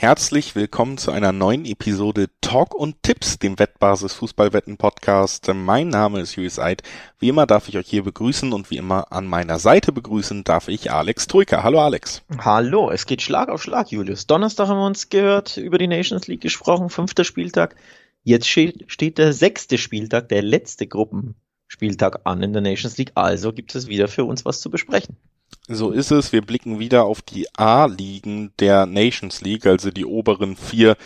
Herzlich willkommen zu einer neuen Episode Talk und Tipps, dem Wettbasis Fußballwetten Podcast. Mein Name ist Julius Eid. Wie immer darf ich euch hier begrüßen und wie immer an meiner Seite begrüßen darf ich Alex Troika. Hallo Alex. Hallo, es geht Schlag auf Schlag, Julius. Donnerstag haben wir uns gehört, über die Nations League gesprochen, fünfter Spieltag. Jetzt steht der sechste Spieltag, der letzte Gruppenspieltag an in der Nations League. Also gibt es wieder für uns was zu besprechen. So ist es. Wir blicken wieder auf die A-Ligen der Nations League, also die oberen vier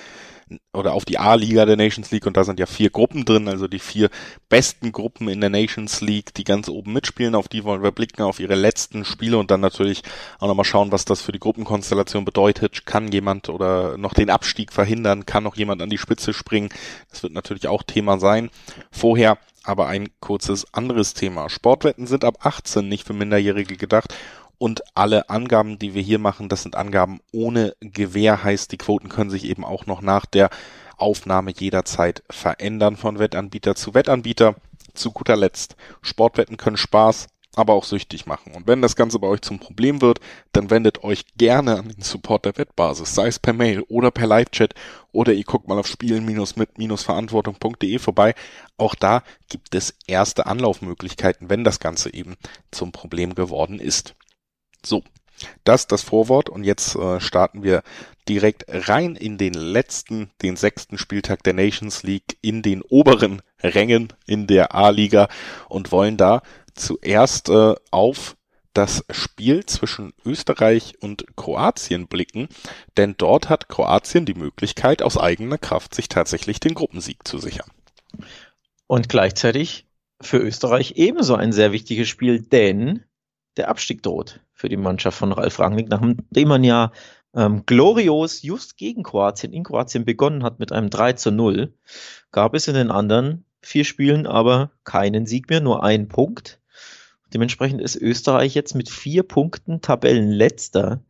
oder auf die A-Liga der Nations League und da sind ja vier Gruppen drin, also die vier besten Gruppen in der Nations League, die ganz oben mitspielen, auf die wollen wir blicken, auf ihre letzten Spiele und dann natürlich auch nochmal schauen, was das für die Gruppenkonstellation bedeutet. Kann jemand oder noch den Abstieg verhindern? Kann noch jemand an die Spitze springen? Das wird natürlich auch Thema sein. Vorher aber ein kurzes anderes Thema. Sportwetten sind ab 18 nicht für Minderjährige gedacht und alle Angaben, die wir hier machen, das sind Angaben ohne Gewähr, heißt die Quoten können sich eben auch noch nach der Aufnahme jederzeit verändern von Wettanbieter zu Wettanbieter. Zu guter Letzt, Sportwetten können Spaß, aber auch süchtig machen. Und wenn das Ganze bei euch zum Problem wird, dann wendet euch gerne an den Support der Wettbasis, sei es per Mail oder per Live-Chat oder ihr guckt mal auf spielen-mit-verantwortung.de vorbei. Auch da gibt es erste Anlaufmöglichkeiten, wenn das Ganze eben zum Problem geworden ist. So, das das Vorwort und jetzt äh, starten wir direkt rein in den letzten, den sechsten Spieltag der Nations League in den oberen Rängen in der A-Liga und wollen da zuerst äh, auf das Spiel zwischen Österreich und Kroatien blicken, denn dort hat Kroatien die Möglichkeit, aus eigener Kraft sich tatsächlich den Gruppensieg zu sichern. Und gleichzeitig für Österreich ebenso ein sehr wichtiges Spiel, denn der Abstieg droht für die Mannschaft von Ralf Rangnick, nachdem man ja ähm, glorios just gegen Kroatien in Kroatien begonnen hat mit einem 3 zu 0, gab es in den anderen vier Spielen aber keinen Sieg mehr, nur einen Punkt. Dementsprechend ist Österreich jetzt mit vier Punkten Tabellenletzter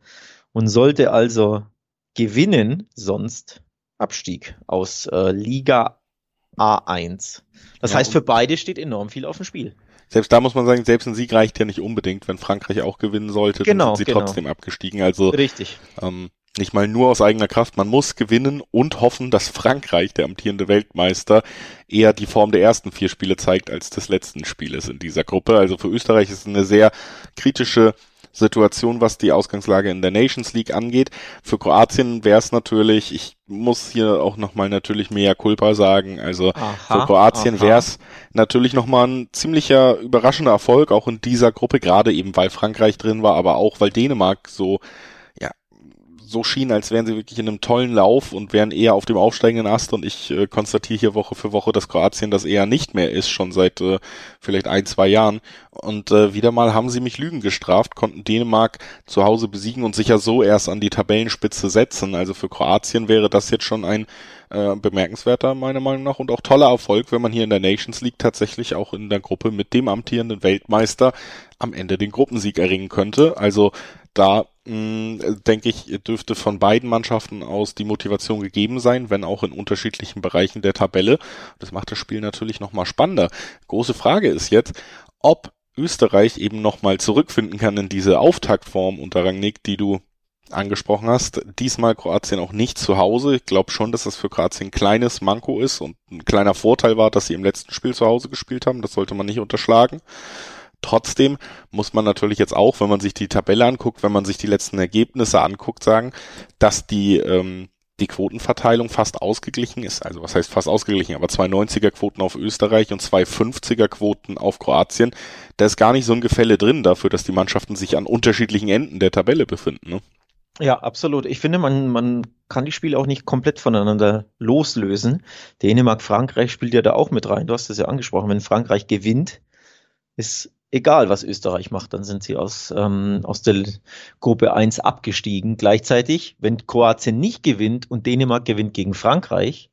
und sollte also gewinnen, sonst Abstieg aus äh, Liga A1. Das ja, heißt, für beide steht enorm viel auf dem Spiel selbst da muss man sagen, selbst ein Sieg reicht ja nicht unbedingt, wenn Frankreich auch gewinnen sollte, genau, dann sind sie genau. trotzdem abgestiegen. Also richtig. Ähm, nicht mal nur aus eigener Kraft. Man muss gewinnen und hoffen, dass Frankreich, der amtierende Weltmeister, eher die Form der ersten vier Spiele zeigt als des letzten Spieles in dieser Gruppe. Also für Österreich ist es eine sehr kritische Situation, was die Ausgangslage in der Nations League angeht. Für Kroatien wäre es natürlich, ich muss hier auch nochmal natürlich mehr Culpa sagen, also aha, für Kroatien wäre es natürlich nochmal ein ziemlicher überraschender Erfolg, auch in dieser Gruppe, gerade eben weil Frankreich drin war, aber auch weil Dänemark so so schien, als wären sie wirklich in einem tollen Lauf und wären eher auf dem aufsteigenden Ast. Und ich äh, konstatiere hier Woche für Woche, dass Kroatien das eher nicht mehr ist, schon seit äh, vielleicht ein, zwei Jahren. Und äh, wieder mal haben sie mich Lügen gestraft, konnten Dänemark zu Hause besiegen und sich ja so erst an die Tabellenspitze setzen. Also für Kroatien wäre das jetzt schon ein äh, bemerkenswerter, meiner Meinung nach, und auch toller Erfolg, wenn man hier in der Nations League tatsächlich auch in der Gruppe mit dem amtierenden Weltmeister am Ende den Gruppensieg erringen könnte. Also da denke ich, dürfte von beiden Mannschaften aus die Motivation gegeben sein, wenn auch in unterschiedlichen Bereichen der Tabelle. Das macht das Spiel natürlich nochmal spannender. Große Frage ist jetzt, ob Österreich eben nochmal zurückfinden kann in diese Auftaktform unter Rangnick, die du angesprochen hast. Diesmal Kroatien auch nicht zu Hause. Ich glaube schon, dass das für Kroatien ein kleines Manko ist und ein kleiner Vorteil war, dass sie im letzten Spiel zu Hause gespielt haben. Das sollte man nicht unterschlagen. Trotzdem muss man natürlich jetzt auch, wenn man sich die Tabelle anguckt, wenn man sich die letzten Ergebnisse anguckt, sagen, dass die ähm, die Quotenverteilung fast ausgeglichen ist. Also was heißt fast ausgeglichen, aber zwei 90er Quoten auf Österreich und zwei 50er Quoten auf Kroatien. Da ist gar nicht so ein Gefälle drin dafür, dass die Mannschaften sich an unterschiedlichen Enden der Tabelle befinden. Ne? Ja, absolut. Ich finde, man, man kann die Spiele auch nicht komplett voneinander loslösen. Dänemark, Frankreich spielt ja da auch mit rein. Du hast es ja angesprochen. Wenn Frankreich gewinnt, ist egal, was Österreich macht, dann sind sie aus, ähm, aus der Gruppe 1 abgestiegen. Gleichzeitig, wenn Kroatien nicht gewinnt und Dänemark gewinnt gegen Frankreich,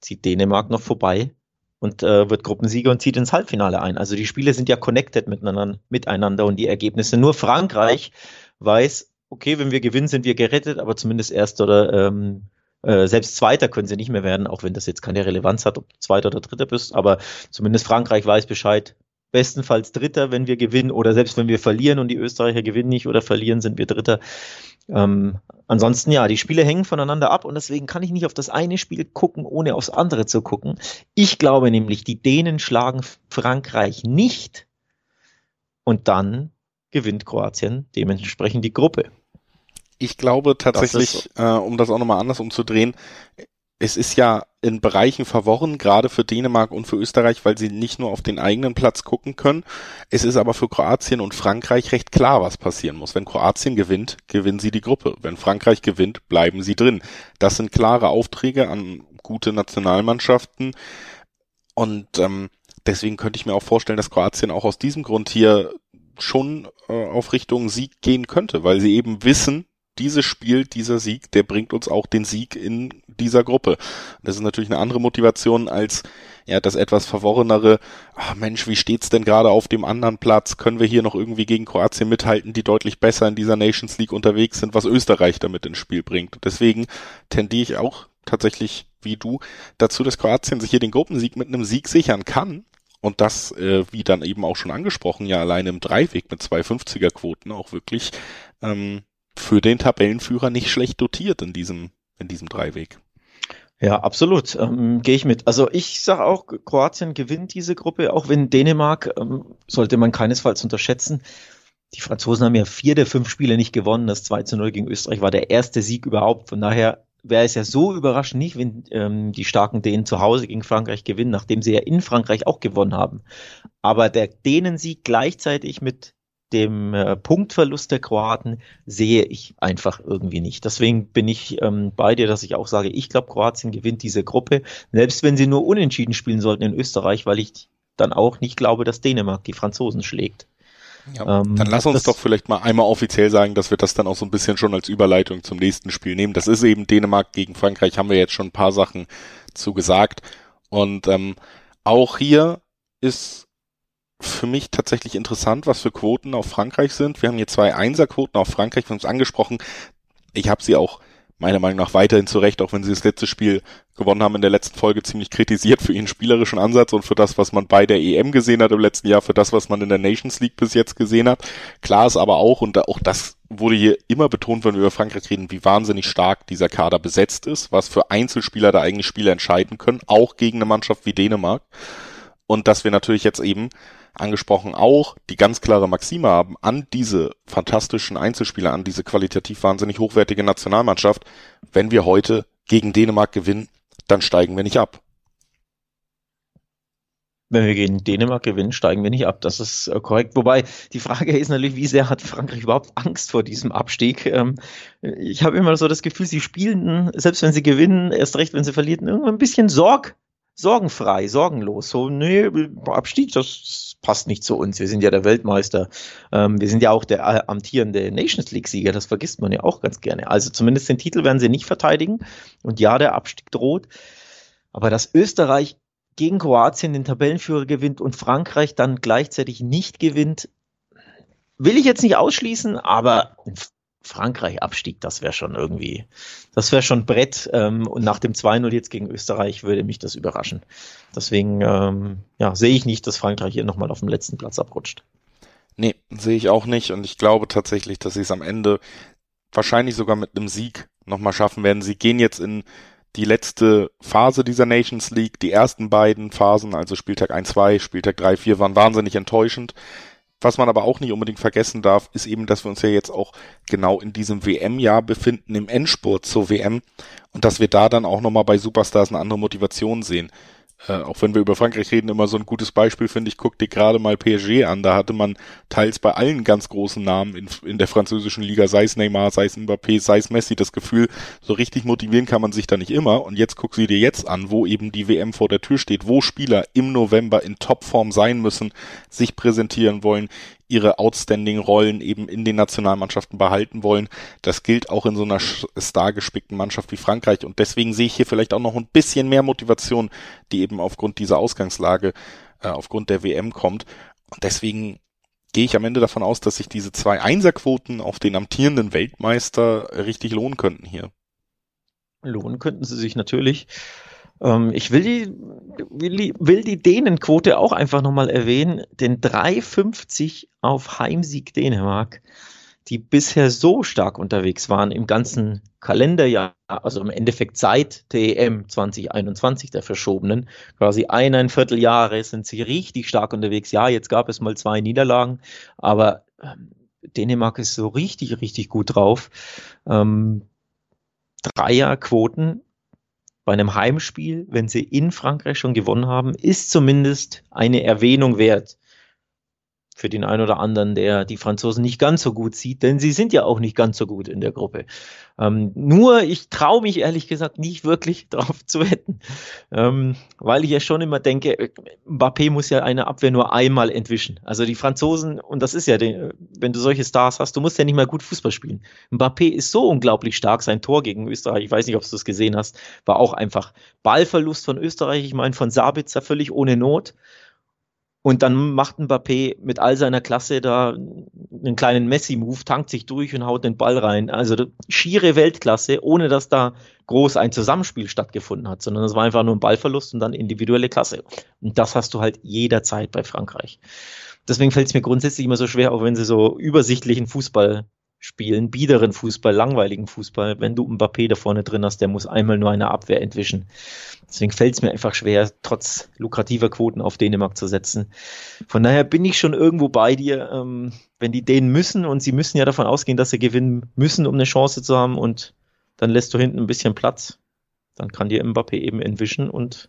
zieht Dänemark noch vorbei und äh, wird Gruppensieger und zieht ins Halbfinale ein. Also die Spiele sind ja connected miteinander, miteinander und die Ergebnisse. Nur Frankreich weiß, okay, wenn wir gewinnen, sind wir gerettet, aber zumindest erst oder ähm, äh, selbst Zweiter können sie nicht mehr werden, auch wenn das jetzt keine Relevanz hat, ob Zweiter oder Dritter bist. Aber zumindest Frankreich weiß Bescheid, bestenfalls Dritter, wenn wir gewinnen oder selbst wenn wir verlieren und die Österreicher gewinnen nicht oder verlieren, sind wir Dritter. Ähm, ansonsten ja, die Spiele hängen voneinander ab und deswegen kann ich nicht auf das eine Spiel gucken, ohne aufs andere zu gucken. Ich glaube nämlich, die Dänen schlagen Frankreich nicht und dann gewinnt Kroatien dementsprechend die Gruppe. Ich glaube tatsächlich, so. äh, um das auch nochmal anders umzudrehen, es ist ja in Bereichen verworren, gerade für Dänemark und für Österreich, weil sie nicht nur auf den eigenen Platz gucken können. Es ist aber für Kroatien und Frankreich recht klar, was passieren muss. Wenn Kroatien gewinnt, gewinnen sie die Gruppe. Wenn Frankreich gewinnt, bleiben sie drin. Das sind klare Aufträge an gute Nationalmannschaften. Und ähm, deswegen könnte ich mir auch vorstellen, dass Kroatien auch aus diesem Grund hier schon äh, auf Richtung Sieg gehen könnte, weil sie eben wissen, dieses Spiel, dieser Sieg, der bringt uns auch den Sieg in dieser Gruppe. Das ist natürlich eine andere Motivation als ja das etwas verworrenere, ach Mensch, wie steht's denn gerade auf dem anderen Platz? Können wir hier noch irgendwie gegen Kroatien mithalten, die deutlich besser in dieser Nations League unterwegs sind, was Österreich damit ins Spiel bringt. Deswegen tendiere ich auch tatsächlich wie du dazu, dass Kroatien sich hier den Gruppensieg mit einem Sieg sichern kann. Und das, äh, wie dann eben auch schon angesprochen, ja alleine im Dreiweg mit zwei 50er Quoten auch wirklich ähm, für den Tabellenführer nicht schlecht dotiert in diesem, in diesem Dreiweg. Ja, absolut. Ähm, Gehe ich mit. Also ich sage auch, Kroatien gewinnt diese Gruppe, auch wenn Dänemark, ähm, sollte man keinesfalls unterschätzen. Die Franzosen haben ja vier der fünf Spiele nicht gewonnen. Das 2 zu 0 gegen Österreich war der erste Sieg überhaupt. Von daher wäre es ja so überraschend nicht, wenn ähm, die starken Dänen zu Hause gegen Frankreich gewinnen, nachdem sie ja in Frankreich auch gewonnen haben. Aber der Dänen-Sieg gleichzeitig mit dem äh, Punktverlust der Kroaten sehe ich einfach irgendwie nicht. Deswegen bin ich ähm, bei dir, dass ich auch sage, ich glaube, Kroatien gewinnt diese Gruppe, selbst wenn sie nur unentschieden spielen sollten in Österreich, weil ich dann auch nicht glaube, dass Dänemark die Franzosen schlägt. Ja, ähm, dann lass uns doch vielleicht mal einmal offiziell sagen, dass wir das dann auch so ein bisschen schon als Überleitung zum nächsten Spiel nehmen. Das ist eben Dänemark gegen Frankreich, haben wir jetzt schon ein paar Sachen zu gesagt. Und ähm, auch hier ist für mich tatsächlich interessant, was für Quoten auf Frankreich sind. Wir haben hier zwei Einserquoten auf Frankreich, wir haben es angesprochen. Ich habe sie auch meiner Meinung nach weiterhin zurecht, auch wenn sie das letzte Spiel gewonnen haben in der letzten Folge, ziemlich kritisiert für ihren spielerischen Ansatz und für das, was man bei der EM gesehen hat im letzten Jahr, für das, was man in der Nations League bis jetzt gesehen hat. Klar ist aber auch, und auch das wurde hier immer betont, wenn wir über Frankreich reden, wie wahnsinnig stark dieser Kader besetzt ist, was für Einzelspieler da eigentlich Spiele entscheiden können, auch gegen eine Mannschaft wie Dänemark. Und dass wir natürlich jetzt eben angesprochen auch die ganz klare Maxime haben an diese fantastischen Einzelspieler, an diese qualitativ wahnsinnig hochwertige Nationalmannschaft. Wenn wir heute gegen Dänemark gewinnen, dann steigen wir nicht ab. Wenn wir gegen Dänemark gewinnen, steigen wir nicht ab. Das ist äh, korrekt. Wobei die Frage ist natürlich, wie sehr hat Frankreich überhaupt Angst vor diesem Abstieg? Ähm, ich habe immer so das Gefühl, sie spielen, selbst wenn sie gewinnen, erst recht, wenn sie verlieren, irgendwann ein bisschen Sorg sorgenfrei, sorgenlos. So, nee, Abstieg, das passt nicht zu uns. Wir sind ja der Weltmeister. Ähm, wir sind ja auch der äh, amtierende Nations League-Sieger. Das vergisst man ja auch ganz gerne. Also zumindest den Titel werden sie nicht verteidigen. Und ja, der Abstieg droht. Aber dass Österreich gegen Kroatien den Tabellenführer gewinnt und Frankreich dann gleichzeitig nicht gewinnt, will ich jetzt nicht ausschließen, aber Frankreich-Abstieg, das wäre schon irgendwie, das wäre schon Brett. Ähm, und nach dem 2-0 jetzt gegen Österreich würde mich das überraschen. Deswegen ähm, ja, sehe ich nicht, dass Frankreich hier nochmal auf dem letzten Platz abrutscht. Nee, sehe ich auch nicht. Und ich glaube tatsächlich, dass sie es am Ende wahrscheinlich sogar mit einem Sieg nochmal schaffen werden. Sie gehen jetzt in die letzte Phase dieser Nations League. Die ersten beiden Phasen, also Spieltag 1, 2, Spieltag 3, 4, waren wahnsinnig enttäuschend. Was man aber auch nicht unbedingt vergessen darf, ist eben, dass wir uns ja jetzt auch genau in diesem WM-Jahr befinden, im Endspurt zur WM und dass wir da dann auch nochmal bei Superstars eine andere Motivation sehen äh, auch wenn wir über Frankreich reden, immer so ein gutes Beispiel, finde ich, guck dir gerade mal PSG an. Da hatte man teils bei allen ganz großen Namen in, in der französischen Liga, sei es Neymar, sei es Mbappé, sei es Messi, das Gefühl, so richtig motivieren kann man sich da nicht immer. Und jetzt guck sie dir jetzt an, wo eben die WM vor der Tür steht, wo Spieler im November in Topform sein müssen, sich präsentieren wollen, ihre outstanding Rollen eben in den Nationalmannschaften behalten wollen. Das gilt auch in so einer stargespickten Mannschaft wie Frankreich und deswegen sehe ich hier vielleicht auch noch ein bisschen mehr Motivation, die eben aufgrund dieser Ausgangslage, äh, aufgrund der WM kommt. Und deswegen gehe ich am Ende davon aus, dass sich diese zwei Einserquoten auf den amtierenden Weltmeister richtig lohnen könnten hier. Lohnen könnten sie sich natürlich. Ähm, ich will die, will will die Dänenquote auch einfach nochmal erwähnen, denn 3,50 auf Heimsieg Dänemark. die bisher so stark unterwegs waren im ganzen Kalenderjahr, also im Endeffekt seit der EM 2021, der verschobenen, quasi eineinviertel Jahre sind sie richtig stark unterwegs. Ja, jetzt gab es mal zwei Niederlagen, aber ähm, Dänemark ist so richtig, richtig gut drauf. Ähm, Dreierquoten bei einem Heimspiel, wenn sie in Frankreich schon gewonnen haben, ist zumindest eine Erwähnung wert für den einen oder anderen, der die Franzosen nicht ganz so gut sieht, denn sie sind ja auch nicht ganz so gut in der Gruppe. Ähm, nur ich traue mich ehrlich gesagt nicht wirklich darauf zu wetten, ähm, weil ich ja schon immer denke, Mbappé muss ja eine Abwehr nur einmal entwischen. Also die Franzosen, und das ist ja, die, wenn du solche Stars hast, du musst ja nicht mal gut Fußball spielen. Mbappé ist so unglaublich stark, sein Tor gegen Österreich, ich weiß nicht, ob du es gesehen hast, war auch einfach Ballverlust von Österreich, ich meine von Sabitzer völlig ohne Not. Und dann macht Mbappé mit all seiner Klasse da einen kleinen Messi-Move, tankt sich durch und haut den Ball rein. Also schiere Weltklasse, ohne dass da groß ein Zusammenspiel stattgefunden hat, sondern es war einfach nur ein Ballverlust und dann individuelle Klasse. Und das hast du halt jederzeit bei Frankreich. Deswegen fällt es mir grundsätzlich immer so schwer, auch wenn sie so übersichtlichen Fußball spielen, biederen Fußball, langweiligen Fußball. Wenn du Mbappé da vorne drin hast, der muss einmal nur eine Abwehr entwischen. Deswegen fällt es mir einfach schwer, trotz lukrativer Quoten auf Dänemark zu setzen. Von daher bin ich schon irgendwo bei dir. Ähm, wenn die Dänen müssen und sie müssen ja davon ausgehen, dass sie gewinnen müssen, um eine Chance zu haben und dann lässt du hinten ein bisschen Platz, dann kann dir Mbappé eben entwischen und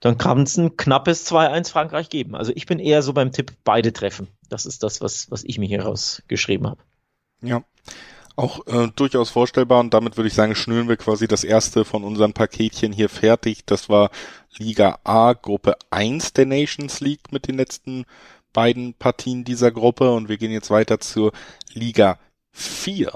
dann kann es ein knappes 2-1 Frankreich geben. Also ich bin eher so beim Tipp beide treffen. Das ist das, was, was ich mir hier rausgeschrieben habe. Ja, auch äh, durchaus vorstellbar und damit würde ich sagen, schnüren wir quasi das erste von unseren Paketchen hier fertig. Das war Liga A, Gruppe 1 der Nations League mit den letzten beiden Partien dieser Gruppe und wir gehen jetzt weiter zur Liga 4.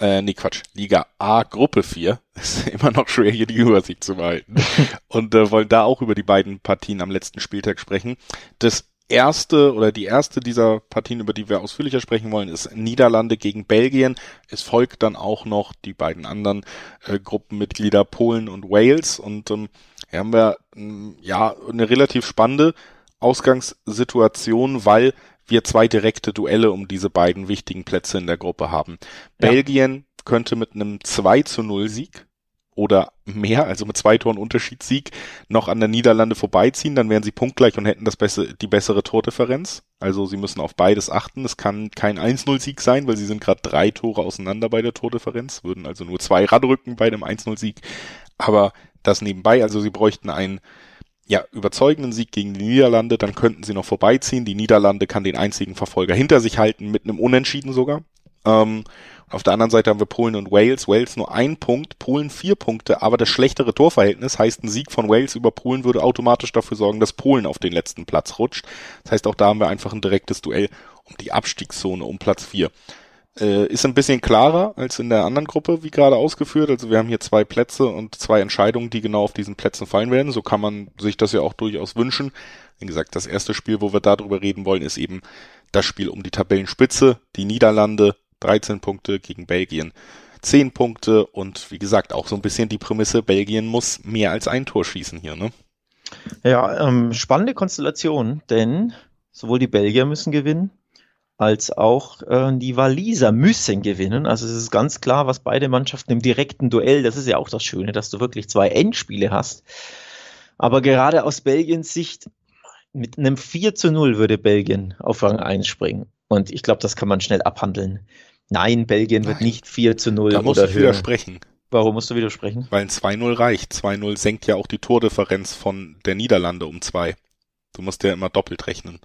Äh, nee, Quatsch, Liga A, Gruppe 4. Ist immer noch schwer, hier die Übersicht zu behalten. und äh, wollen da auch über die beiden Partien am letzten Spieltag sprechen. Das erste oder die erste dieser Partien, über die wir ausführlicher sprechen wollen, ist Niederlande gegen Belgien. Es folgt dann auch noch die beiden anderen äh, Gruppenmitglieder Polen und Wales und ähm, hier haben wir ähm, ja eine relativ spannende Ausgangssituation, weil wir zwei direkte Duelle um diese beiden wichtigen Plätze in der Gruppe haben. Ja. Belgien könnte mit einem 2 zu 0 Sieg oder mehr, also mit zwei Toren Unterschiedssieg, noch an der Niederlande vorbeiziehen, dann wären sie punktgleich und hätten das bessere, die bessere Tordifferenz. Also sie müssen auf beides achten. Es kann kein 1-0-Sieg sein, weil sie sind gerade drei Tore auseinander bei der Tordifferenz, würden also nur zwei Radrücken bei dem 1-0-Sieg. Aber das nebenbei, also sie bräuchten einen ja, überzeugenden Sieg gegen die Niederlande, dann könnten sie noch vorbeiziehen. Die Niederlande kann den einzigen Verfolger hinter sich halten, mit einem Unentschieden sogar. Ähm, auf der anderen Seite haben wir Polen und Wales. Wales nur ein Punkt, Polen vier Punkte, aber das schlechtere Torverhältnis heißt, ein Sieg von Wales über Polen würde automatisch dafür sorgen, dass Polen auf den letzten Platz rutscht. Das heißt, auch da haben wir einfach ein direktes Duell um die Abstiegszone um Platz vier. Äh, ist ein bisschen klarer als in der anderen Gruppe, wie gerade ausgeführt. Also wir haben hier zwei Plätze und zwei Entscheidungen, die genau auf diesen Plätzen fallen werden. So kann man sich das ja auch durchaus wünschen. Wie gesagt, das erste Spiel, wo wir darüber reden wollen, ist eben das Spiel um die Tabellenspitze. Die Niederlande 13 Punkte gegen Belgien 10 Punkte und wie gesagt auch so ein bisschen die Prämisse, Belgien muss mehr als ein Tor schießen hier, ne? Ja, ähm, spannende Konstellation, denn sowohl die Belgier müssen gewinnen, als auch äh, die Waliser müssen gewinnen. Also es ist ganz klar, was beide Mannschaften im direkten Duell, das ist ja auch das Schöne, dass du wirklich zwei Endspiele hast. Aber gerade aus Belgiens Sicht, mit einem 4 zu 0 würde Belgien auf Rang 1 springen. Und ich glaube, das kann man schnell abhandeln. Nein, Belgien Nein. wird nicht 4 zu 0 da musst oder du höher. widersprechen. Warum musst du widersprechen? Weil ein 2-0 reicht. 2-0 senkt ja auch die Tordifferenz von der Niederlande um 2. Du musst ja immer doppelt rechnen.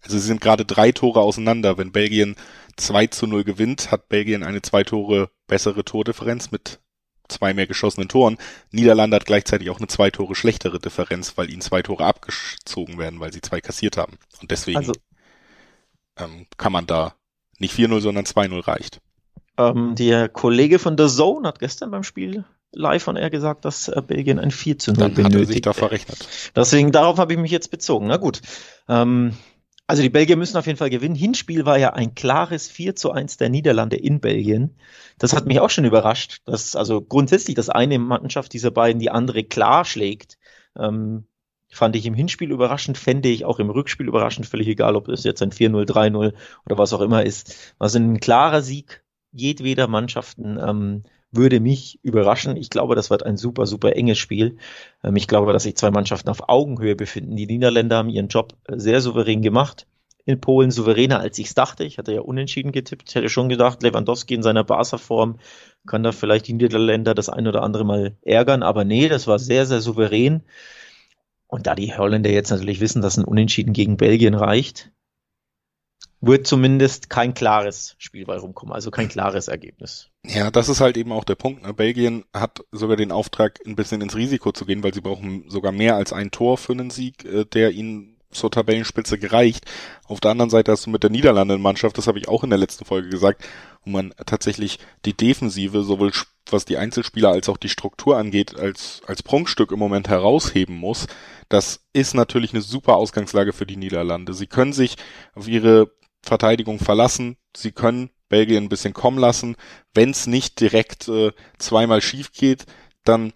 Also sie sind gerade drei Tore auseinander. Wenn Belgien 2 zu 0 gewinnt, hat Belgien eine zwei Tore bessere Tordifferenz mit zwei mehr geschossenen Toren. Niederlande hat gleichzeitig auch eine zwei Tore schlechtere Differenz, weil ihnen zwei Tore abgezogen werden, weil sie zwei kassiert haben. Und deswegen also, ähm, kann man da nicht 4-0, sondern 2-0 reicht. Ähm, der Kollege von The Zone hat gestern beim Spiel live von er gesagt, dass äh, Belgien ein 4 zu 0 Dann benötigt. Hat er sich da verrechnet. Deswegen, darauf habe ich mich jetzt bezogen. Na gut. Ähm, also die Belgier müssen auf jeden Fall gewinnen. Hinspiel war ja ein klares 4 zu 1 der Niederlande in Belgien. Das hat mich auch schon überrascht, dass also grundsätzlich das eine Mannschaft dieser beiden die andere klar schlägt. Ähm, Fand ich im Hinspiel überraschend, fände ich auch im Rückspiel überraschend, völlig egal, ob es jetzt ein 4-0, 3-0 oder was auch immer ist. Also ein klarer Sieg jedweder Mannschaften ähm, würde mich überraschen. Ich glaube, das wird ein super, super enges Spiel. Ähm, ich glaube, dass sich zwei Mannschaften auf Augenhöhe befinden. Die Niederländer haben ihren Job sehr souverän gemacht. In Polen souveräner, als ich es dachte. Ich hatte ja unentschieden getippt. Ich hätte schon gedacht, Lewandowski in seiner Barca-Form kann da vielleicht die Niederländer das ein oder andere Mal ärgern. Aber nee, das war sehr, sehr souverän. Und da die Holländer jetzt natürlich wissen, dass ein Unentschieden gegen Belgien reicht, wird zumindest kein klares Spiel bei rumkommen, also kein klares Ergebnis. Ja, das ist halt eben auch der Punkt. Ne? Belgien hat sogar den Auftrag, ein bisschen ins Risiko zu gehen, weil sie brauchen sogar mehr als ein Tor für einen Sieg, äh, der ihnen zur Tabellenspitze gereicht. Auf der anderen Seite hast du mit der Niederlanden-Mannschaft, das habe ich auch in der letzten Folge gesagt, wo man tatsächlich die Defensive, sowohl was die Einzelspieler als auch die Struktur angeht, als, als Prunkstück im Moment herausheben muss. Das ist natürlich eine super Ausgangslage für die Niederlande. Sie können sich auf ihre Verteidigung verlassen. Sie können Belgien ein bisschen kommen lassen. Wenn es nicht direkt äh, zweimal schief geht, dann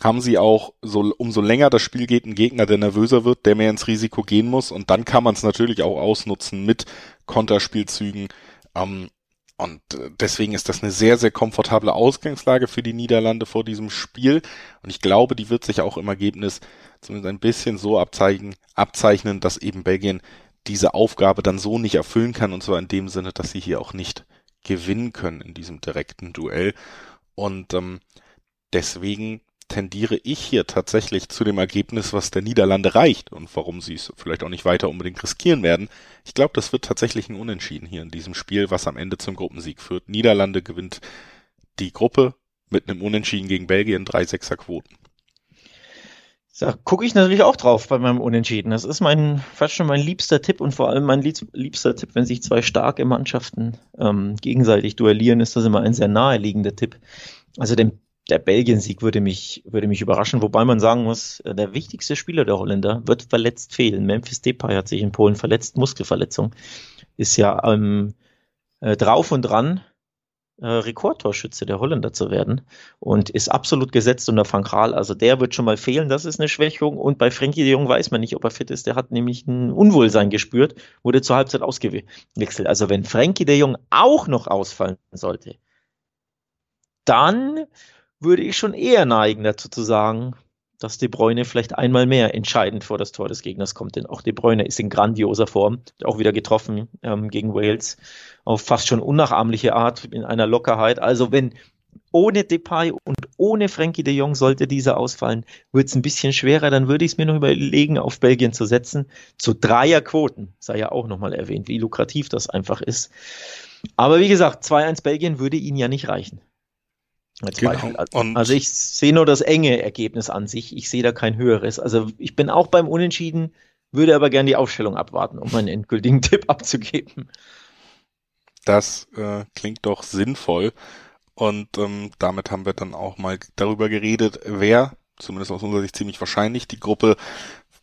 haben sie auch, so umso länger das Spiel geht, einen Gegner, der nervöser wird, der mehr ins Risiko gehen muss. Und dann kann man es natürlich auch ausnutzen mit Konterspielzügen. Ähm, und äh, deswegen ist das eine sehr, sehr komfortable Ausgangslage für die Niederlande vor diesem Spiel. Und ich glaube, die wird sich auch im Ergebnis zumindest ein bisschen so abzeichnen, abzeichnen, dass eben Belgien diese Aufgabe dann so nicht erfüllen kann und zwar in dem Sinne, dass sie hier auch nicht gewinnen können in diesem direkten Duell. Und ähm, deswegen tendiere ich hier tatsächlich zu dem Ergebnis, was der Niederlande reicht und warum sie es vielleicht auch nicht weiter unbedingt riskieren werden. Ich glaube, das wird tatsächlich ein Unentschieden hier in diesem Spiel, was am Ende zum Gruppensieg führt. Niederlande gewinnt die Gruppe mit einem Unentschieden gegen Belgien, drei Sechser Quoten. Da gucke ich natürlich auch drauf bei meinem Unentschieden. Das ist mein fast schon mein liebster Tipp und vor allem mein liebster Tipp, wenn sich zwei starke Mannschaften ähm, gegenseitig duellieren, ist das immer ein sehr naheliegender Tipp. Also den, der Belgien-Sieg würde mich, würde mich überraschen, wobei man sagen muss, äh, der wichtigste Spieler der Holländer wird verletzt fehlen. Memphis Depay hat sich in Polen verletzt, Muskelverletzung. Ist ja ähm, äh, drauf und dran, äh, Rekordtorschütze der Holländer zu werden und ist absolut gesetzt unter Frank Rahl. Also der wird schon mal fehlen, das ist eine Schwächung. Und bei Frankie de Jong weiß man nicht, ob er fit ist. Der hat nämlich ein Unwohlsein gespürt, wurde zur Halbzeit ausgewechselt. Also wenn Frankie de Jong auch noch ausfallen sollte, dann würde ich schon eher neigen dazu zu sagen, dass De Bruyne vielleicht einmal mehr entscheidend vor das Tor des Gegners kommt. Denn auch De Bruyne ist in grandioser Form, auch wieder getroffen ähm, gegen Wales auf fast schon unnachahmliche Art in einer Lockerheit. Also wenn ohne Depay und ohne Frankie de Jong sollte dieser ausfallen, wird es ein bisschen schwerer. Dann würde ich es mir noch überlegen, auf Belgien zu setzen. Zu Dreierquoten, sei ja auch nochmal erwähnt, wie lukrativ das einfach ist. Aber wie gesagt, 2-1 Belgien würde ihnen ja nicht reichen. Genau. also ich sehe nur das enge Ergebnis an sich. Ich sehe da kein höheres. Also ich bin auch beim Unentschieden, würde aber gerne die Aufstellung abwarten, um meinen endgültigen Tipp abzugeben. Das äh, klingt doch sinnvoll. Und ähm, damit haben wir dann auch mal darüber geredet, wer, zumindest aus unserer Sicht ziemlich wahrscheinlich, die Gruppe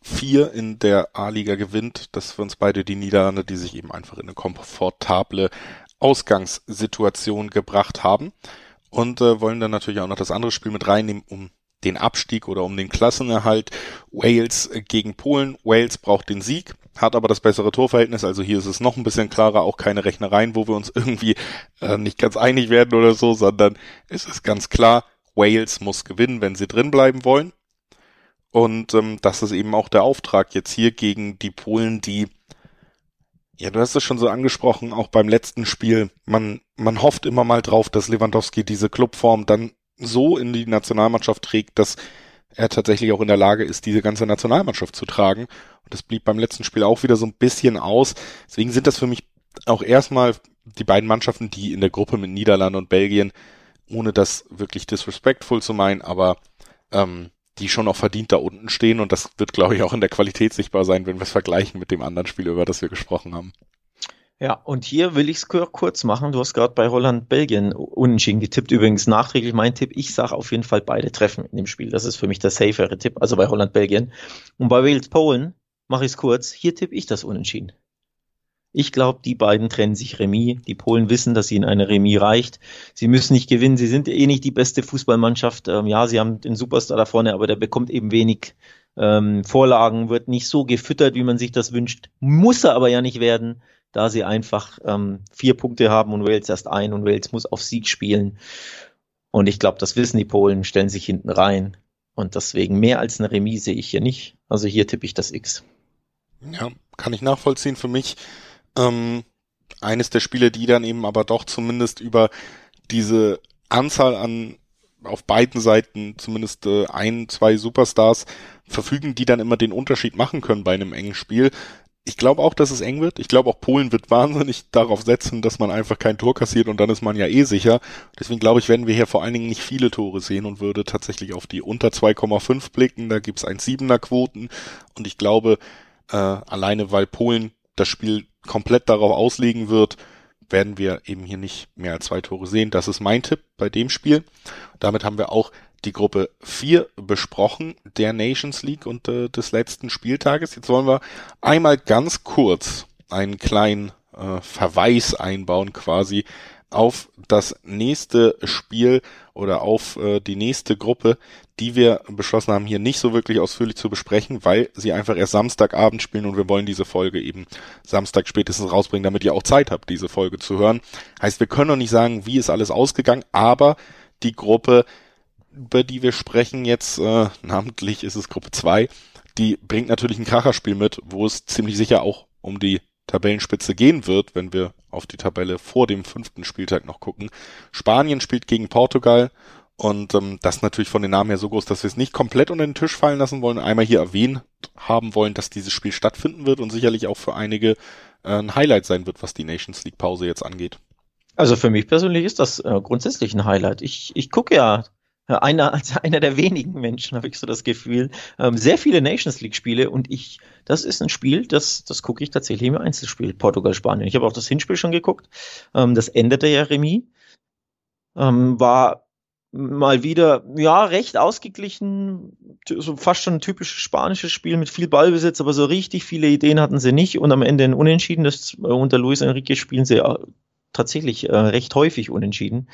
4 in der A-Liga gewinnt. Das für uns beide die Niederlande, die sich eben einfach in eine komfortable Ausgangssituation gebracht haben und äh, wollen dann natürlich auch noch das andere Spiel mit reinnehmen, um den Abstieg oder um den Klassenerhalt. Wales gegen Polen. Wales braucht den Sieg, hat aber das bessere Torverhältnis. Also hier ist es noch ein bisschen klarer, auch keine Rechnereien, wo wir uns irgendwie äh, nicht ganz einig werden oder so, sondern es ist ganz klar, Wales muss gewinnen, wenn sie drin bleiben wollen. Und ähm, das ist eben auch der Auftrag jetzt hier gegen die Polen, die ja, du hast es schon so angesprochen, auch beim letzten Spiel. Man, man hofft immer mal drauf, dass Lewandowski diese Clubform dann so in die Nationalmannschaft trägt, dass er tatsächlich auch in der Lage ist, diese ganze Nationalmannschaft zu tragen. Und das blieb beim letzten Spiel auch wieder so ein bisschen aus. Deswegen sind das für mich auch erstmal die beiden Mannschaften, die in der Gruppe mit Niederlande und Belgien, ohne das wirklich disrespectful zu meinen, aber ähm, die schon auch verdient da unten stehen und das wird, glaube ich, auch in der Qualität sichtbar sein, wenn wir es vergleichen mit dem anderen Spiel, über das wir gesprochen haben. Ja, und hier will ich es kurz machen. Du hast gerade bei Holland-Belgien unentschieden getippt. Übrigens nachträglich mein Tipp. Ich sage auf jeden Fall beide treffen in dem Spiel. Das ist für mich der safere Tipp, also bei Holland-Belgien. Und bei Wales-Polen mache ich es kurz. Hier tippe ich das Unentschieden. Ich glaube, die beiden trennen sich Remis. Die Polen wissen, dass ihnen eine Remis reicht. Sie müssen nicht gewinnen. Sie sind eh nicht die beste Fußballmannschaft. Ähm, ja, sie haben den Superstar da vorne, aber der bekommt eben wenig Ähm, Vorlagen wird nicht so gefüttert, wie man sich das wünscht, muss er aber ja nicht werden, da sie einfach ähm, vier Punkte haben und Wales erst ein und Wales muss auf Sieg spielen. Und ich glaube, das wissen die Polen, stellen sich hinten rein. Und deswegen mehr als eine Remise sehe ich hier nicht. Also hier tippe ich das X. Ja, kann ich nachvollziehen. Für mich ähm, eines der Spiele, die dann eben aber doch zumindest über diese Anzahl an auf beiden Seiten zumindest äh, ein, zwei Superstars verfügen, die dann immer den Unterschied machen können bei einem engen Spiel. Ich glaube auch, dass es eng wird. Ich glaube auch Polen wird wahnsinnig darauf setzen, dass man einfach kein Tor kassiert und dann ist man ja eh sicher. Deswegen glaube ich, werden wir hier vor allen Dingen nicht viele Tore sehen und würde tatsächlich auf die unter 2,5 blicken. Da gibt's ein 7er Quoten und ich glaube, äh, alleine weil Polen das Spiel komplett darauf auslegen wird, werden wir eben hier nicht mehr als zwei Tore sehen. Das ist mein Tipp bei dem Spiel. Damit haben wir auch die Gruppe 4 besprochen, der Nations League und äh, des letzten Spieltages. Jetzt wollen wir einmal ganz kurz einen kleinen äh, Verweis einbauen quasi auf das nächste Spiel oder auf äh, die nächste Gruppe, die wir beschlossen haben, hier nicht so wirklich ausführlich zu besprechen, weil sie einfach erst Samstagabend spielen und wir wollen diese Folge eben Samstag spätestens rausbringen, damit ihr auch Zeit habt, diese Folge zu hören. Heißt, wir können noch nicht sagen, wie ist alles ausgegangen, aber die Gruppe, über die wir sprechen jetzt, äh, namentlich ist es Gruppe 2, die bringt natürlich ein Kracherspiel mit, wo es ziemlich sicher auch um die Tabellenspitze gehen wird, wenn wir auf die Tabelle vor dem fünften Spieltag noch gucken. Spanien spielt gegen Portugal und ähm, das natürlich von den Namen her so groß, dass wir es nicht komplett unter den Tisch fallen lassen wollen. Einmal hier erwähnt haben wollen, dass dieses Spiel stattfinden wird und sicherlich auch für einige äh, ein Highlight sein wird, was die Nations League Pause jetzt angeht. Also für mich persönlich ist das äh, grundsätzlich ein Highlight. Ich, ich gucke ja einer, als einer der wenigen Menschen, habe ich so das Gefühl, ähm, sehr viele Nations League-Spiele und ich, das ist ein Spiel, das, das gucke ich tatsächlich im Einzelspiel, Portugal-Spanien. Ich habe auch das Hinspiel schon geguckt. Ähm, das endete ja Remis. Ähm, war mal wieder, ja, recht ausgeglichen, so fast schon ein typisches spanisches Spiel mit viel Ballbesitz, aber so richtig viele Ideen hatten sie nicht und am Ende ein Unentschieden. Das, äh, unter Luis Enrique spielen sie ja tatsächlich äh, recht häufig unentschieden.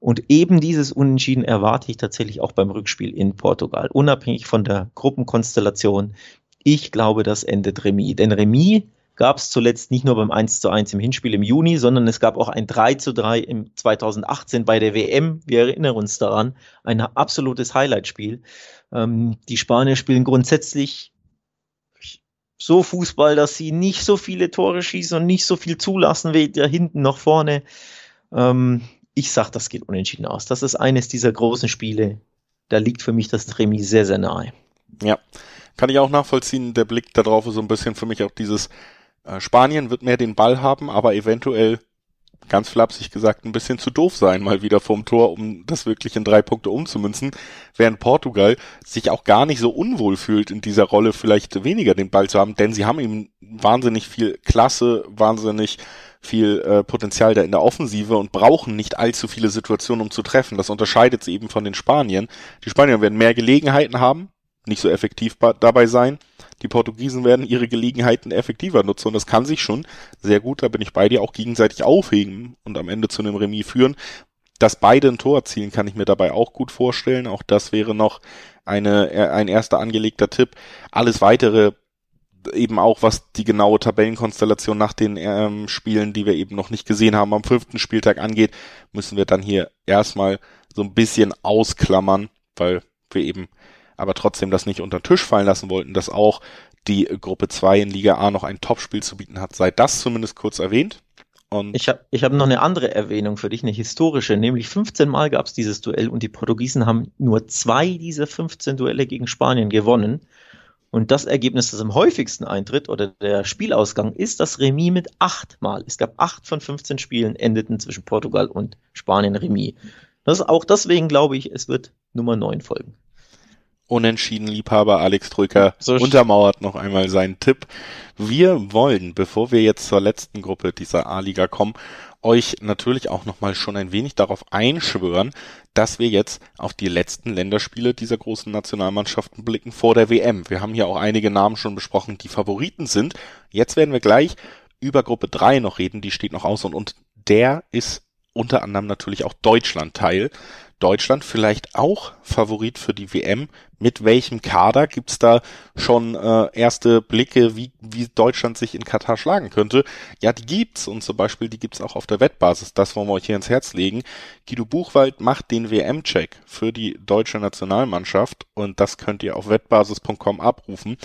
Und eben dieses Unentschieden erwarte ich tatsächlich auch beim Rückspiel in Portugal, unabhängig von der Gruppenkonstellation. Ich glaube, das endet Remis. Denn Remis gab es zuletzt nicht nur beim 1 zu 1 im Hinspiel im Juni, sondern es gab auch ein 3 zu 3 im 2018 bei der WM. Wir erinnern uns daran. Ein absolutes Highlightspiel. Ähm, die Spanier spielen grundsätzlich so Fußball, dass sie nicht so viele Tore schießen und nicht so viel zulassen da hinten noch vorne. Ähm, ich sag, das geht unentschieden aus. Das ist eines dieser großen Spiele. Da liegt für mich das Remis sehr, sehr nahe. Ja, kann ich auch nachvollziehen. Der Blick darauf ist so ein bisschen für mich auch dieses, äh, Spanien wird mehr den Ball haben, aber eventuell ganz flapsig gesagt, ein bisschen zu doof sein, mal wieder vom Tor, um das wirklich in drei Punkte umzumünzen, während Portugal sich auch gar nicht so unwohl fühlt, in dieser Rolle vielleicht weniger den Ball zu haben, denn sie haben eben wahnsinnig viel Klasse, wahnsinnig viel äh, Potenzial da in der Offensive und brauchen nicht allzu viele Situationen, um zu treffen. Das unterscheidet sie eben von den Spaniern. Die Spanier werden mehr Gelegenheiten haben, nicht so effektiv dabei sein. Die Portugiesen werden ihre Gelegenheiten effektiver nutzen und das kann sich schon sehr gut, da bin ich bei dir, auch gegenseitig aufhegen und am Ende zu einem Remis führen. Dass beide ein Tor erzielen, kann ich mir dabei auch gut vorstellen. Auch das wäre noch eine, äh, ein erster angelegter Tipp. Alles weitere eben auch was die genaue Tabellenkonstellation nach den ähm, Spielen, die wir eben noch nicht gesehen haben, am fünften Spieltag angeht, müssen wir dann hier erstmal so ein bisschen ausklammern, weil wir eben aber trotzdem das nicht unter den Tisch fallen lassen wollten, dass auch die Gruppe 2 in Liga A noch ein Topspiel zu bieten hat. Sei das zumindest kurz erwähnt. Und ich habe ich hab noch eine andere Erwähnung für dich, eine historische, nämlich 15 Mal gab es dieses Duell und die Portugiesen haben nur zwei dieser 15 Duelle gegen Spanien gewonnen. Und das Ergebnis, das am häufigsten eintritt, oder der Spielausgang, ist das Remis mit acht Mal. Es gab acht von 15 Spielen, endeten zwischen Portugal und Spanien Remis. Das, auch deswegen glaube ich, es wird Nummer neun folgen. Unentschieden Liebhaber Alex Trücker so untermauert noch einmal seinen Tipp. Wir wollen, bevor wir jetzt zur letzten Gruppe dieser A-Liga kommen, euch natürlich auch nochmal schon ein wenig darauf einschwören, dass wir jetzt auf die letzten Länderspiele dieser großen Nationalmannschaften blicken vor der WM. Wir haben hier auch einige Namen schon besprochen, die Favoriten sind. Jetzt werden wir gleich über Gruppe 3 noch reden, die steht noch aus und, und der ist unter anderem natürlich auch Deutschland Teil. Deutschland vielleicht auch Favorit für die WM? Mit welchem Kader gibt's da schon äh, erste Blicke, wie, wie Deutschland sich in Katar schlagen könnte? Ja, die gibt's und zum Beispiel die gibt's auch auf der Wettbasis. Das wollen wir euch hier ins Herz legen. Guido Buchwald macht den WM-Check für die deutsche Nationalmannschaft und das könnt ihr auf wettbasis.com abrufen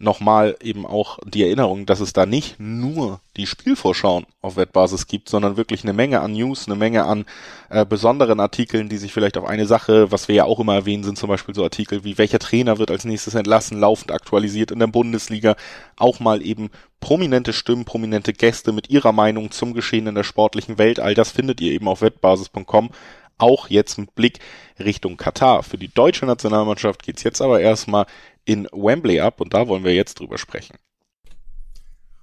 nochmal eben auch die Erinnerung, dass es da nicht nur die Spielvorschauen auf Wettbasis gibt, sondern wirklich eine Menge an News, eine Menge an äh, besonderen Artikeln, die sich vielleicht auf eine Sache, was wir ja auch immer erwähnen, sind zum Beispiel so Artikel wie welcher Trainer wird als nächstes entlassen, laufend aktualisiert in der Bundesliga, auch mal eben prominente Stimmen, prominente Gäste mit ihrer Meinung zum Geschehen in der sportlichen Welt, all das findet ihr eben auf wettbasis.com auch jetzt mit Blick Richtung Katar. Für die deutsche Nationalmannschaft geht's jetzt aber erstmal in Wembley ab und da wollen wir jetzt drüber sprechen.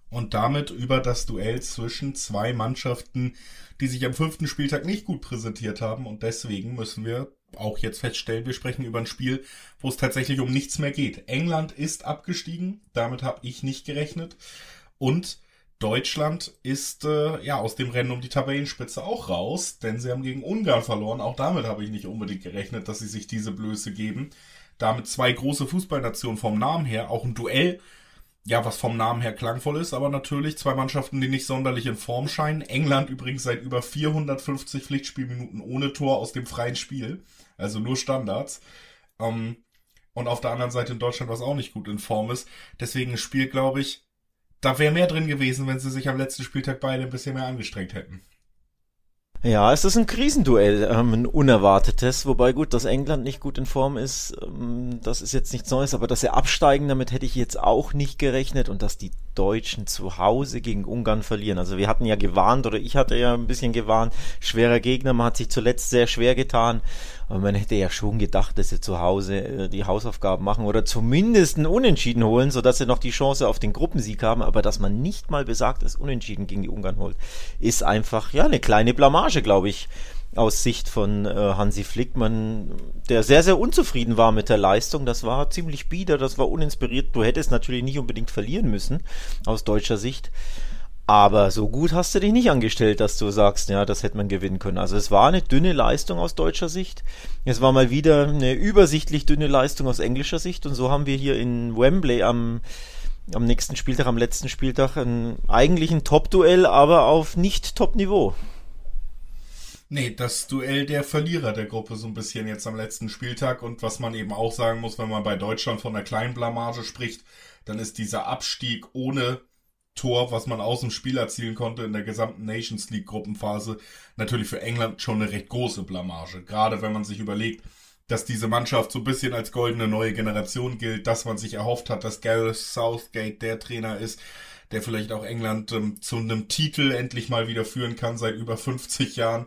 Und damit über das Duell zwischen zwei Mannschaften, die sich am fünften Spieltag nicht gut präsentiert haben und deswegen müssen wir auch jetzt feststellen, wir sprechen über ein Spiel, wo es tatsächlich um nichts mehr geht. England ist abgestiegen, damit habe ich nicht gerechnet und Deutschland ist äh, ja aus dem Rennen um die Tabellenspitze auch raus, denn sie haben gegen Ungarn verloren. Auch damit habe ich nicht unbedingt gerechnet, dass sie sich diese Blöße geben damit zwei große Fußballnationen vom Namen her, auch ein Duell, ja, was vom Namen her klangvoll ist, aber natürlich zwei Mannschaften, die nicht sonderlich in Form scheinen. England übrigens seit über 450 Pflichtspielminuten ohne Tor aus dem freien Spiel, also nur Standards. Ähm, und auf der anderen Seite in Deutschland, was auch nicht gut in Form ist. Deswegen ein Spiel, glaube ich, da wäre mehr drin gewesen, wenn sie sich am letzten Spieltag beide ein bisschen mehr angestrengt hätten. Ja, es ist ein Krisenduell, ähm, ein unerwartetes, wobei gut, dass England nicht gut in Form ist, ähm, das ist jetzt nichts Neues, aber dass sie absteigen, damit hätte ich jetzt auch nicht gerechnet. Und dass die Deutschen zu Hause gegen Ungarn verlieren. Also wir hatten ja gewarnt oder ich hatte ja ein bisschen gewarnt, schwerer Gegner, man hat sich zuletzt sehr schwer getan, aber man hätte ja schon gedacht, dass sie zu Hause äh, die Hausaufgaben machen oder zumindest einen Unentschieden holen, sodass sie noch die Chance auf den Gruppensieg haben, aber dass man nicht mal besagtes Unentschieden gegen die Ungarn holt, ist einfach ja eine kleine Blamage, glaube ich aus Sicht von äh, Hansi Flickmann, der sehr, sehr unzufrieden war mit der Leistung. Das war ziemlich bieder, das war uninspiriert. Du hättest natürlich nicht unbedingt verlieren müssen, aus deutscher Sicht. Aber so gut hast du dich nicht angestellt, dass du sagst, ja, das hätte man gewinnen können. Also es war eine dünne Leistung aus deutscher Sicht. Es war mal wieder eine übersichtlich dünne Leistung aus englischer Sicht. Und so haben wir hier in Wembley am, am nächsten Spieltag, am letzten Spieltag, ein, eigentlich ein Top-Duell, aber auf nicht Top-Niveau. Nee, das Duell der Verlierer der Gruppe so ein bisschen jetzt am letzten Spieltag und was man eben auch sagen muss, wenn man bei Deutschland von einer kleinen Blamage spricht, dann ist dieser Abstieg ohne Tor, was man aus dem Spiel erzielen konnte in der gesamten Nations League Gruppenphase, natürlich für England schon eine recht große Blamage. Gerade wenn man sich überlegt, dass diese Mannschaft so ein bisschen als goldene neue Generation gilt, dass man sich erhofft hat, dass Gareth Southgate der Trainer ist, der vielleicht auch England ähm, zu einem Titel endlich mal wieder führen kann seit über 50 Jahren.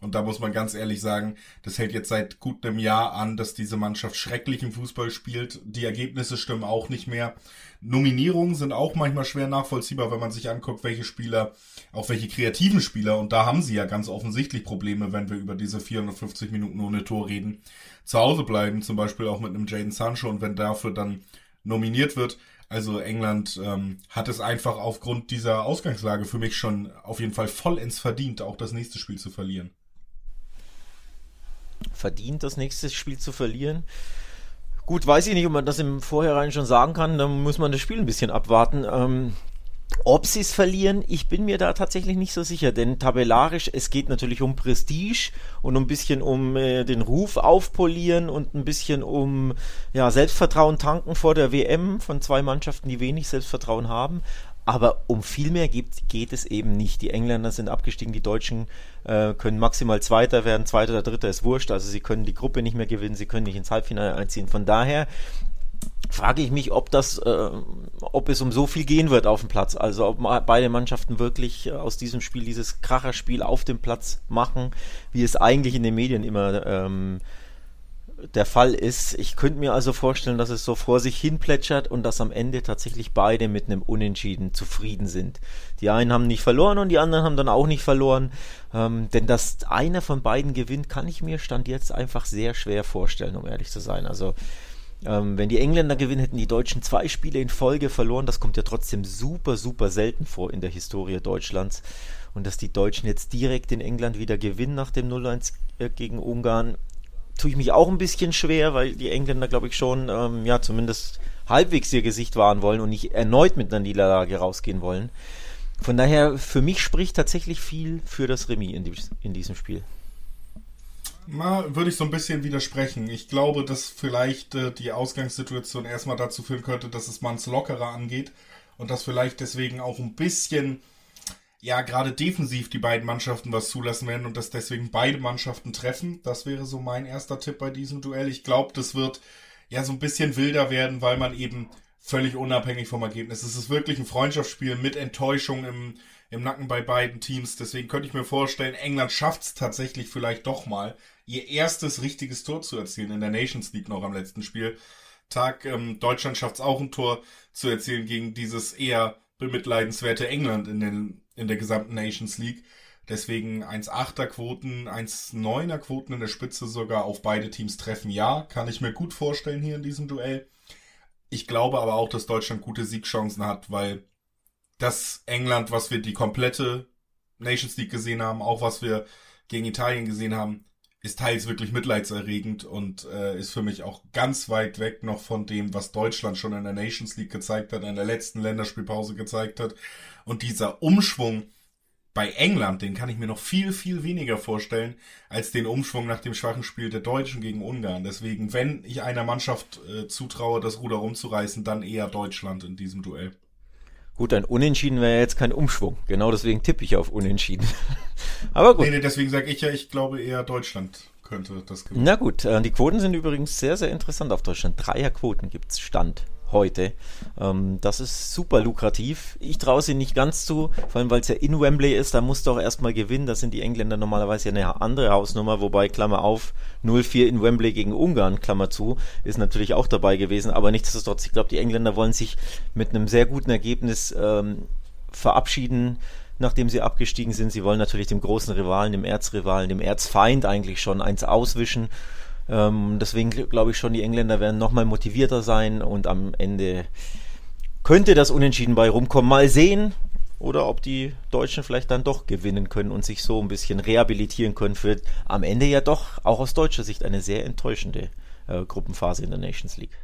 Und da muss man ganz ehrlich sagen, das hält jetzt seit gut einem Jahr an, dass diese Mannschaft schrecklichen Fußball spielt. Die Ergebnisse stimmen auch nicht mehr. Nominierungen sind auch manchmal schwer nachvollziehbar, wenn man sich anguckt, welche Spieler, auch welche kreativen Spieler, und da haben sie ja ganz offensichtlich Probleme, wenn wir über diese 450 Minuten ohne Tor reden, zu Hause bleiben, zum Beispiel auch mit einem Jaden Sancho und wenn dafür dann nominiert wird, also England ähm, hat es einfach aufgrund dieser Ausgangslage für mich schon auf jeden Fall vollends verdient, auch das nächste Spiel zu verlieren verdient, das nächste Spiel zu verlieren. Gut, weiß ich nicht, ob man das im Vorhinein schon sagen kann. Dann muss man das Spiel ein bisschen abwarten. Ähm, ob sie es verlieren, ich bin mir da tatsächlich nicht so sicher, denn tabellarisch, es geht natürlich um Prestige und ein bisschen um äh, den Ruf aufpolieren und ein bisschen um ja, Selbstvertrauen tanken vor der WM von zwei Mannschaften, die wenig Selbstvertrauen haben. Aber um viel mehr geht, geht es eben nicht. Die Engländer sind abgestiegen, die Deutschen äh, können maximal Zweiter werden, Zweiter oder Dritter ist wurscht. Also sie können die Gruppe nicht mehr gewinnen, sie können nicht ins Halbfinale einziehen. Von daher frage ich mich, ob das, äh, ob es um so viel gehen wird auf dem Platz. Also ob beide Mannschaften wirklich aus diesem Spiel dieses Kracherspiel auf dem Platz machen, wie es eigentlich in den Medien immer ähm, der Fall ist. Ich könnte mir also vorstellen, dass es so vor sich hin plätschert und dass am Ende tatsächlich beide mit einem Unentschieden zufrieden sind. Die einen haben nicht verloren und die anderen haben dann auch nicht verloren. Ähm, denn dass einer von beiden gewinnt, kann ich mir Stand jetzt einfach sehr schwer vorstellen, um ehrlich zu sein. Also ähm, wenn die Engländer gewinnen, hätten die Deutschen zwei Spiele in Folge verloren. Das kommt ja trotzdem super, super selten vor in der Historie Deutschlands. Und dass die Deutschen jetzt direkt in England wieder gewinnen nach dem 0-1 gegen Ungarn, tue ich mich auch ein bisschen schwer, weil die Engländer, glaube ich, schon, ähm, ja, zumindest halbwegs ihr Gesicht wahren wollen und nicht erneut mit einer Niederlage rausgehen wollen. Von daher, für mich spricht tatsächlich viel für das Remis in, die, in diesem Spiel. Na, würde ich so ein bisschen widersprechen. Ich glaube, dass vielleicht äh, die Ausgangssituation erstmal dazu führen könnte, dass es man's lockerer angeht und dass vielleicht deswegen auch ein bisschen, ja, gerade defensiv die beiden Mannschaften was zulassen werden und dass deswegen beide Mannschaften treffen. Das wäre so mein erster Tipp bei diesem Duell. Ich glaube, das wird ja so ein bisschen wilder werden, weil man eben völlig unabhängig vom Ergebnis. Es ist wirklich ein Freundschaftsspiel mit Enttäuschung im, im Nacken bei beiden Teams. Deswegen könnte ich mir vorstellen, England schafft es tatsächlich vielleicht doch mal, ihr erstes richtiges Tor zu erzielen in der Nations League noch am letzten Spieltag. Ähm, Deutschland schafft es auch ein Tor zu erzielen gegen dieses eher bemitleidenswerte England in, den, in der gesamten Nations League. Deswegen 1,8er Quoten, 1,9er Quoten in der Spitze sogar auf beide Teams treffen. Ja, kann ich mir gut vorstellen hier in diesem Duell. Ich glaube aber auch, dass Deutschland gute Siegchancen hat, weil das England, was wir die komplette Nations League gesehen haben, auch was wir gegen Italien gesehen haben, ist teils wirklich mitleidserregend und äh, ist für mich auch ganz weit weg noch von dem, was Deutschland schon in der Nations League gezeigt hat, in der letzten Länderspielpause gezeigt hat. Und dieser Umschwung, bei England, den kann ich mir noch viel, viel weniger vorstellen, als den Umschwung nach dem schwachen Spiel der Deutschen gegen Ungarn. Deswegen, wenn ich einer Mannschaft äh, zutraue, das Ruder rumzureißen, dann eher Deutschland in diesem Duell. Gut, ein Unentschieden wäre jetzt kein Umschwung. Genau deswegen tippe ich auf Unentschieden. Aber gut. Nee, nee, deswegen sage ich ja, ich glaube eher Deutschland könnte das gewinnen. Na gut, äh, die Quoten sind übrigens sehr, sehr interessant auf Deutschland. Dreierquoten gibt's Stand heute. Ähm, das ist super lukrativ. Ich traue sie nicht ganz zu, vor allem weil es ja in Wembley ist, da musst du auch erstmal gewinnen. Da sind die Engländer normalerweise ja eine andere Hausnummer, wobei, Klammer auf, 0-4 in Wembley gegen Ungarn, Klammer zu, ist natürlich auch dabei gewesen. Aber nichtsdestotrotz, ich glaube, die Engländer wollen sich mit einem sehr guten Ergebnis ähm, verabschieden nachdem sie abgestiegen sind. Sie wollen natürlich dem großen Rivalen, dem Erzrivalen, dem Erzfeind eigentlich schon eins auswischen. Ähm, deswegen glaube ich schon, die Engländer werden nochmal motivierter sein und am Ende könnte das Unentschieden bei rumkommen. Mal sehen. Oder ob die Deutschen vielleicht dann doch gewinnen können und sich so ein bisschen rehabilitieren können für am Ende ja doch auch aus deutscher Sicht eine sehr enttäuschende äh, Gruppenphase in der Nations League.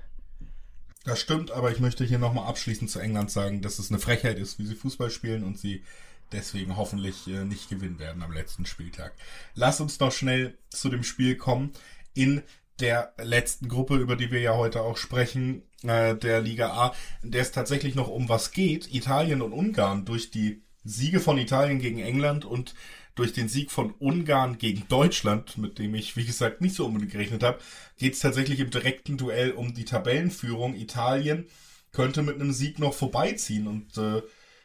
Das stimmt, aber ich möchte hier nochmal abschließend zu England sagen, dass es eine Frechheit ist, wie sie Fußball spielen und sie deswegen hoffentlich äh, nicht gewinnen werden am letzten Spieltag. Lass uns noch schnell zu dem Spiel kommen in der letzten Gruppe, über die wir ja heute auch sprechen, äh, der Liga A, in der es tatsächlich noch um was geht. Italien und Ungarn durch die Siege von Italien gegen England und durch den Sieg von Ungarn gegen Deutschland, mit dem ich, wie gesagt, nicht so unbedingt gerechnet habe, geht es tatsächlich im direkten Duell um die Tabellenführung. Italien könnte mit einem Sieg noch vorbeiziehen und äh,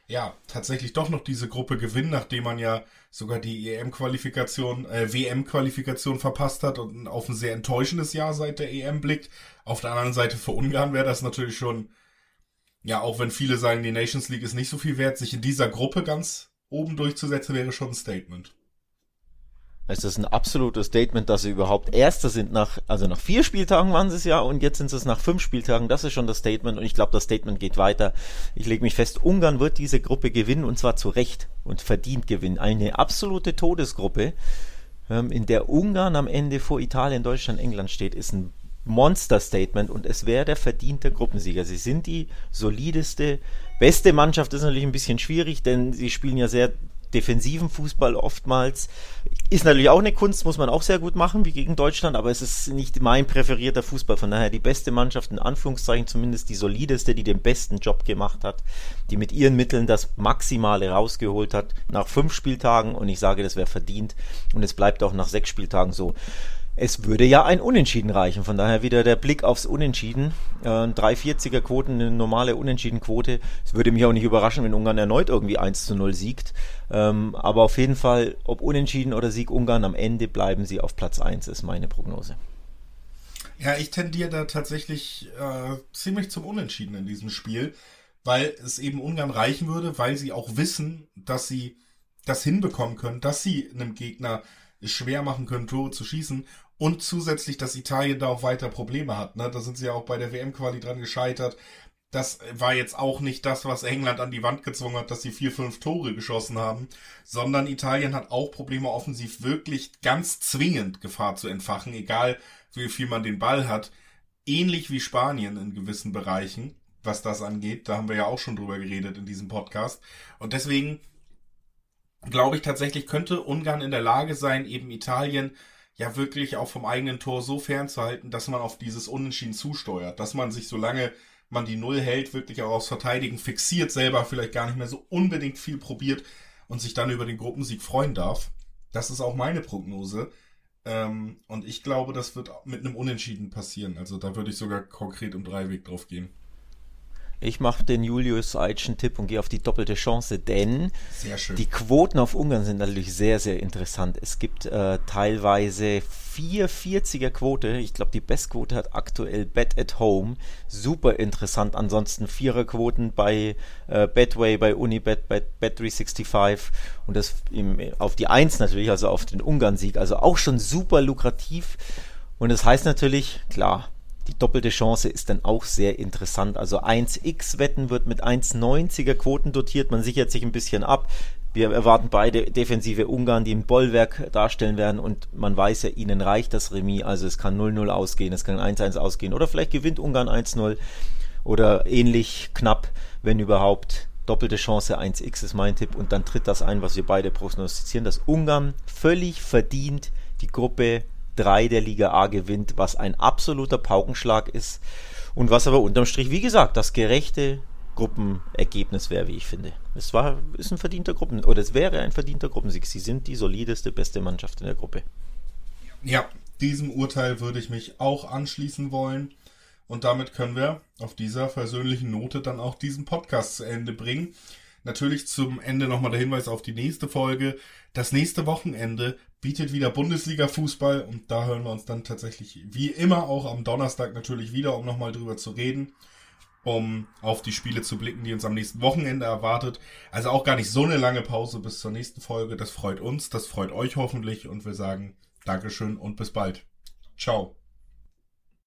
ja, tatsächlich doch noch diese Gruppe gewinnen, nachdem man ja sogar die EM-Qualifikation, äh, WM-Qualifikation verpasst hat und auf ein sehr enttäuschendes Jahr seit der EM blickt. Auf der anderen Seite für Ungarn wäre das natürlich schon, ja, auch wenn viele sagen, die Nations League ist nicht so viel wert, sich in dieser Gruppe ganz oben durchzusetzen, wäre schon ein Statement. Es ist ein absolutes Statement, dass sie überhaupt Erster sind nach, also nach vier Spieltagen waren sie es ja und jetzt sind es nach fünf Spieltagen. Das ist schon das Statement und ich glaube, das Statement geht weiter. Ich lege mich fest, Ungarn wird diese Gruppe gewinnen und zwar zu Recht und verdient gewinnen. Eine absolute Todesgruppe, ähm, in der Ungarn am Ende vor Italien, Deutschland, England steht, ist ein Monster-Statement und es wäre der verdiente Gruppensieger. Sie sind die solideste, beste Mannschaft, ist natürlich ein bisschen schwierig, denn sie spielen ja sehr defensiven Fußball oftmals. Ist natürlich auch eine Kunst, muss man auch sehr gut machen, wie gegen Deutschland, aber es ist nicht mein präferierter Fußball. Von daher die beste Mannschaft, in Anführungszeichen zumindest die solideste, die den besten Job gemacht hat, die mit ihren Mitteln das Maximale rausgeholt hat nach fünf Spieltagen und ich sage, das wäre verdient und es bleibt auch nach sechs Spieltagen so es würde ja ein Unentschieden reichen. Von daher wieder der Blick aufs Unentschieden. Äh, 340er Quoten, eine normale Unentschieden-Quote. Es würde mich auch nicht überraschen, wenn Ungarn erneut irgendwie 1 zu 0 siegt. Ähm, aber auf jeden Fall, ob Unentschieden oder Sieg Ungarn, am Ende bleiben sie auf Platz 1, ist meine Prognose. Ja, ich tendiere da tatsächlich äh, ziemlich zum Unentschieden in diesem Spiel, weil es eben Ungarn reichen würde, weil sie auch wissen, dass sie das hinbekommen können, dass sie einem Gegner schwer machen können, Tore zu schießen und zusätzlich, dass Italien da auch weiter Probleme hat. Ne? Da sind sie ja auch bei der WM-Quali dran gescheitert. Das war jetzt auch nicht das, was England an die Wand gezwungen hat, dass sie vier, fünf Tore geschossen haben, sondern Italien hat auch Probleme offensiv wirklich ganz zwingend Gefahr zu entfachen, egal wie viel man den Ball hat. Ähnlich wie Spanien in gewissen Bereichen, was das angeht. Da haben wir ja auch schon drüber geredet in diesem Podcast. Und deswegen glaube ich tatsächlich, könnte Ungarn in der Lage sein, eben Italien ja wirklich auch vom eigenen Tor so fernzuhalten, dass man auf dieses Unentschieden zusteuert, dass man sich, solange man die Null hält, wirklich auch aufs Verteidigen fixiert, selber vielleicht gar nicht mehr so unbedingt viel probiert und sich dann über den Gruppensieg freuen darf. Das ist auch meine Prognose. Ähm, und ich glaube, das wird mit einem Unentschieden passieren. Also da würde ich sogar konkret um drei Weg drauf gehen. Ich mache den Julius Eitschen Tipp und gehe auf die doppelte Chance, denn die Quoten auf Ungarn sind natürlich sehr, sehr interessant. Es gibt äh, teilweise 440er Quote. Ich glaube, die Bestquote hat aktuell Bet at Home. Super interessant. Ansonsten Viererquoten bei äh, Betway, bei Unibet, bei Bet365 und das im, auf die Eins natürlich, also auf den Ungarn-Sieg. Also auch schon super lukrativ. Und das heißt natürlich, klar, die doppelte Chance ist dann auch sehr interessant. Also 1x-Wetten wird mit 1,90er Quoten dotiert. Man sichert sich ein bisschen ab. Wir erwarten beide defensive Ungarn, die ein Bollwerk darstellen werden und man weiß ja, ihnen reicht das Remis. Also es kann 0-0 ausgehen, es kann 1-1 ausgehen oder vielleicht gewinnt Ungarn 1-0 oder ähnlich knapp, wenn überhaupt. Doppelte Chance 1x ist mein Tipp und dann tritt das ein, was wir beide prognostizieren, dass Ungarn völlig verdient die Gruppe 3 der Liga A gewinnt, was ein absoluter Paukenschlag ist und was aber unterm Strich, wie gesagt, das gerechte Gruppenergebnis wäre, wie ich finde. Es war, ist ein verdienter Gruppen, oder es wäre ein verdienter Gruppensieg. Sie sind die solideste, beste Mannschaft in der Gruppe. Ja, diesem Urteil würde ich mich auch anschließen wollen. Und damit können wir auf dieser versöhnlichen Note dann auch diesen Podcast zu Ende bringen. Natürlich zum Ende nochmal der Hinweis auf die nächste Folge. Das nächste Wochenende bietet wieder Bundesliga-Fußball und da hören wir uns dann tatsächlich wie immer auch am Donnerstag natürlich wieder, um nochmal drüber zu reden, um auf die Spiele zu blicken, die uns am nächsten Wochenende erwartet. Also auch gar nicht so eine lange Pause bis zur nächsten Folge. Das freut uns, das freut euch hoffentlich und wir sagen Dankeschön und bis bald. Ciao.